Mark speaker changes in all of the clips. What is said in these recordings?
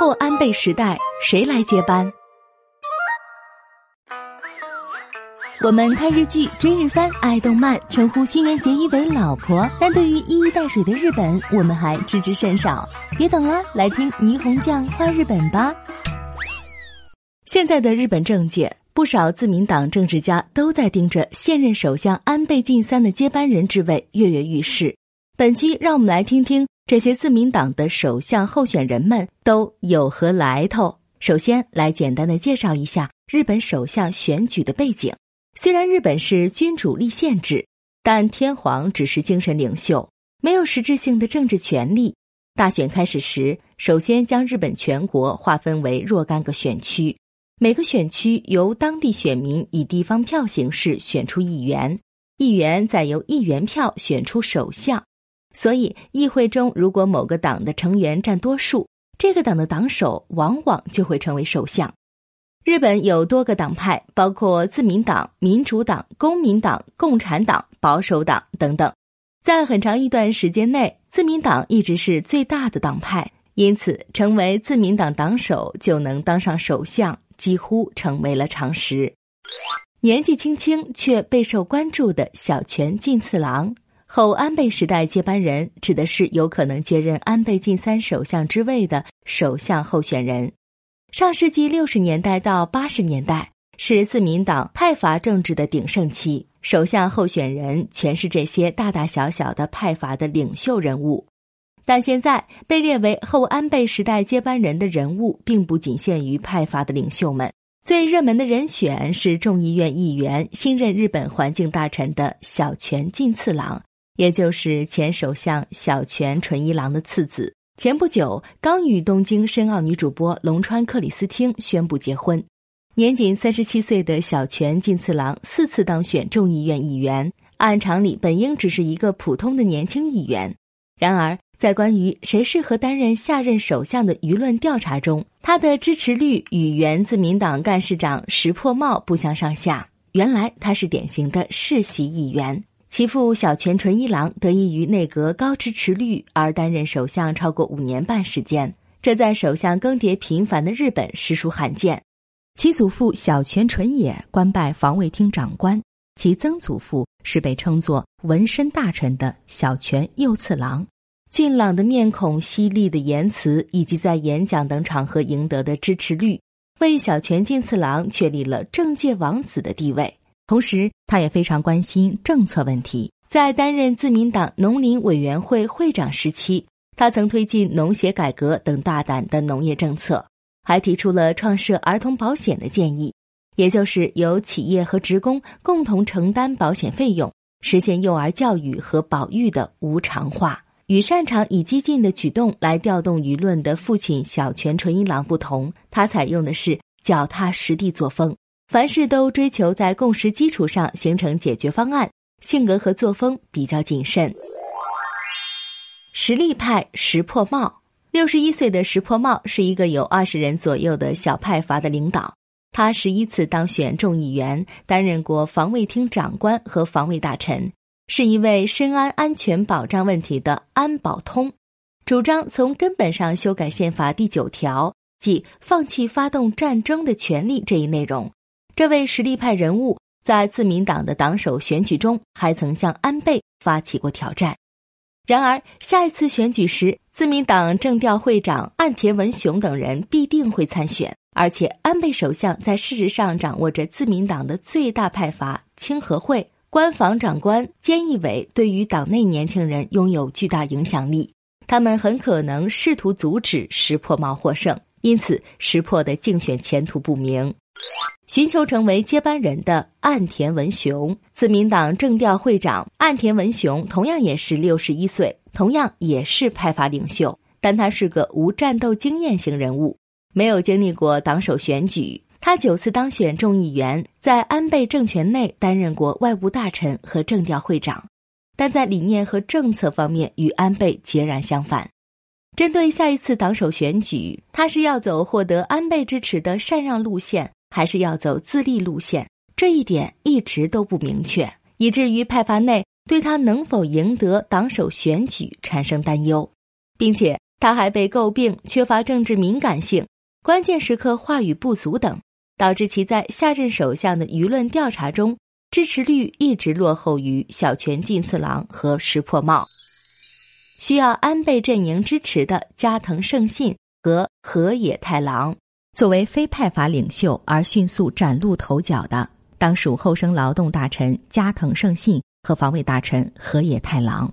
Speaker 1: 后安倍时代谁来接班？我们看日剧、追日番、爱动漫，称呼新垣结衣为老婆，但对于一衣带水的日本，我们还知之甚少。别等了，来听霓虹酱画日本吧。现在的日本政界，不少自民党政治家都在盯着现任首相安倍晋三的接班人之位跃跃欲试。本期让我们来听听这些自民党的首相候选人们都有何来头。首先来简单的介绍一下日本首相选举的背景。虽然日本是君主立宪制，但天皇只是精神领袖，没有实质性的政治权利。大选开始时，首先将日本全国划分为若干个选区，每个选区由当地选民以地方票形式选出议员，议员再由议员票选出首相。所以，议会中如果某个党的成员占多数，这个党的党首往往就会成为首相。日本有多个党派，包括自民党、民主党、公民党、共产党、保守党等等。在很长一段时间内，自民党一直是最大的党派，因此成为自民党党首就能当上首相，几乎成为了常识。年纪轻轻却备受关注的小泉进次郎，后安倍时代接班人，指的是有可能接任安倍晋三首相之位的首相候选人。上世纪六十年代到八十年代是自民党派阀政治的鼎盛期，首相候选人全是这些大大小小的派阀的领袖人物。但现在被列为后安倍时代接班人的人物，并不仅限于派阀的领袖们。最热门的人选是众议院议员、新任日本环境大臣的小泉进次郎，也就是前首相小泉纯一郎的次子。前不久，刚与东京申奥女主播龙川克里斯汀宣布结婚。年仅三十七岁的小泉进次郎四次当选众议院议员，按常理本应只是一个普通的年轻议员。然而，在关于谁适合担任下任首相的舆论调查中，他的支持率与原自民党干事长石破茂不相上下。原来他是典型的世袭议员。其父小泉纯一郎得益于内阁高支持率而担任首相超过五年半时间，这在首相更迭频繁的日本实属罕见。其祖父小泉纯也官拜防卫厅长官，其曾祖父是被称作纹身大臣的小泉右次郎。俊朗的面孔、犀利的言辞以及在演讲等场合赢得的支持率，为小泉进次郎确立了政界王子的地位。同时，他也非常关心政策问题。在担任自民党农林委员会会长时期，他曾推进农协改革等大胆的农业政策，还提出了创设儿童保险的建议，也就是由企业和职工共同承担保险费用，实现幼儿教育和保育的无偿化。与擅长以激进的举动来调动舆论的父亲小泉纯一郎不同，他采用的是脚踏实地作风。凡事都追求在共识基础上形成解决方案，性格和作风比较谨慎。实力派石破茂，六十一岁的石破茂是一个有二十人左右的小派阀的领导。他十一次当选众议员，担任过防卫厅长官和防卫大臣，是一位深谙安全保障问题的安保通，主张从根本上修改宪法第九条，即放弃发动战争的权利这一内容。这位实力派人物在自民党的党首选举中，还曾向安倍发起过挑战。然而，下一次选举时，自民党政调会长岸田文雄等人必定会参选，而且安倍首相在事实上掌握着自民党的最大派阀清和会官房长官菅义伟，对于党内年轻人拥有巨大影响力，他们很可能试图阻止石破茂获胜，因此石破的竞选前途不明。寻求成为接班人的岸田文雄，自民党政调会长岸田文雄同样也是六十一岁，同样也是派阀领袖，但他是个无战斗经验型人物，没有经历过党首选举。他九次当选众议员，在安倍政权内担任过外务大臣和政调会长，但在理念和政策方面与安倍截然相反。针对下一次党首选举，他是要走获得安倍支持的禅让路线。还是要走自立路线，这一点一直都不明确，以至于派阀内对他能否赢得党首选举产生担忧，并且他还被诟病缺乏政治敏感性、关键时刻话语不足等，导致其在下任首相的舆论调查中支持率一直落后于小泉进次郎和石破茂。需要安倍阵营支持的加藤胜信和河野太郎，作为非派阀领袖而迅速崭露头角的，当属后生劳动大臣加藤胜信和防卫大臣河野太郎。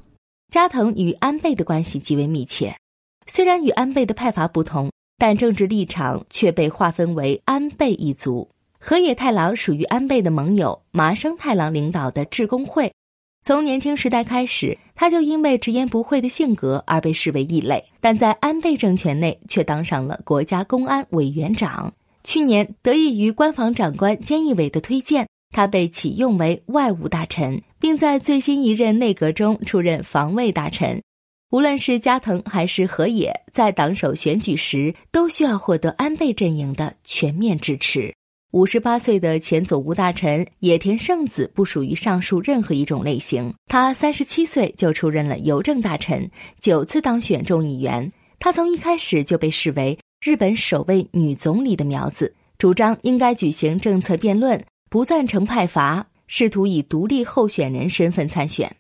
Speaker 1: 加藤与安倍的关系极为密切，虽然与安倍的派阀不同，但政治立场却被划分为安倍一族。河野太郎属于安倍的盟友麻生太郎领导的致公会。从年轻时代开始，他就因为直言不讳的性格而被视为异类，但在安倍政权内却当上了国家公安委员长。去年，得益于官房长官菅义伟的推荐，他被启用为外务大臣，并在最新一任内阁中出任防卫大臣。无论是加藤还是河野，在党首选举时都需要获得安倍阵营的全面支持。五十八岁的前总务大臣野田圣子不属于上述任何一种类型。他三十七岁就出任了邮政大臣，九次当选众议员。他从一开始就被视为日本首位女总理的苗子，主张应该举行政策辩论，不赞成派阀，试图以独立候选人身份参选。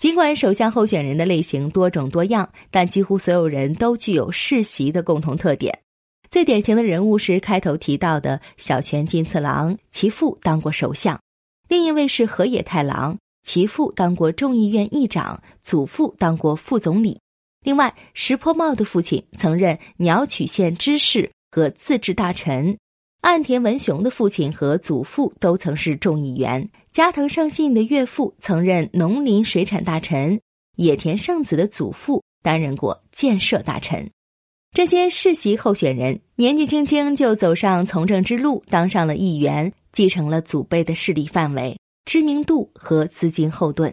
Speaker 1: 尽管首相候选人的类型多种多样，但几乎所有人都具有世袭的共同特点。最典型的人物是开头提到的小泉进次郎，其父当过首相；另一位是河野太郎，其父当过众议院议长，祖父当过副总理。另外，石破茂的父亲曾任鸟取县知事和自治大臣，岸田文雄的父亲和祖父都曾是众议员，加藤胜信的岳父曾任农林水产大臣，野田圣子的祖父担任过建设大臣。这些世袭候选人年纪轻轻就走上从政之路，当上了议员，继承了祖辈的势力范围、知名度和资金后盾。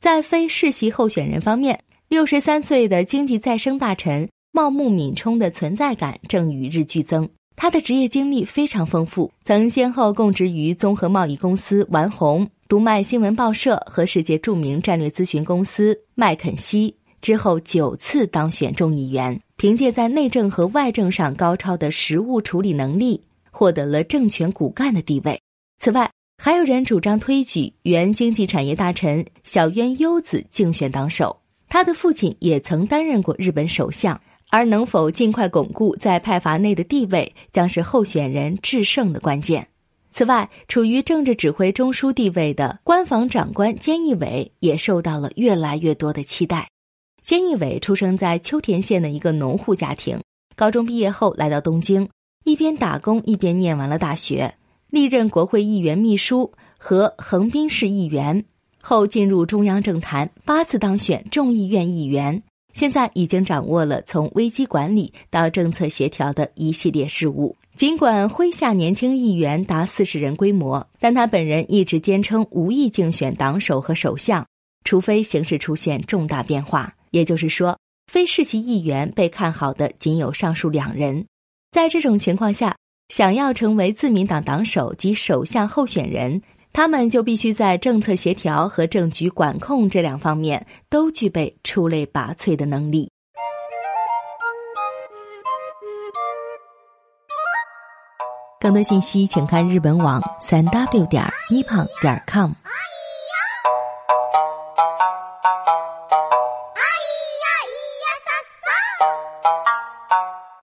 Speaker 1: 在非世袭候选人方面，六十三岁的经济再生大臣茂木敏充的存在感正与日俱增。他的职业经历非常丰富，曾先后供职于综合贸易公司丸红、读卖新闻报社和世界著名战略咨询公司麦肯锡。之后九次当选众议员，凭借在内政和外政上高超的实务处理能力，获得了政权骨干的地位。此外，还有人主张推举原经济产业大臣小渊优子竞选党首，他的父亲也曾担任过日本首相。而能否尽快巩固在派阀内的地位，将是候选人制胜的关键。此外，处于政治指挥中枢地位的官房长官菅义伟也受到了越来越多的期待。菅义伟出生在秋田县的一个农户家庭，高中毕业后来到东京，一边打工一边念完了大学，历任国会议员秘书和横滨市议员，后进入中央政坛，八次当选众议院议员，现在已经掌握了从危机管理到政策协调的一系列事务。尽管麾下年轻议员达四十人规模，但他本人一直坚称无意竞选党首和首相，除非形势出现重大变化。也就是说，非世袭议员被看好的仅有上述两人。在这种情况下，想要成为自民党党首及首相候选人，他们就必须在政策协调和政局管控这两方面都具备出类拔萃的能力。更多信息，请看日本网三 w 点 nippon 点 com。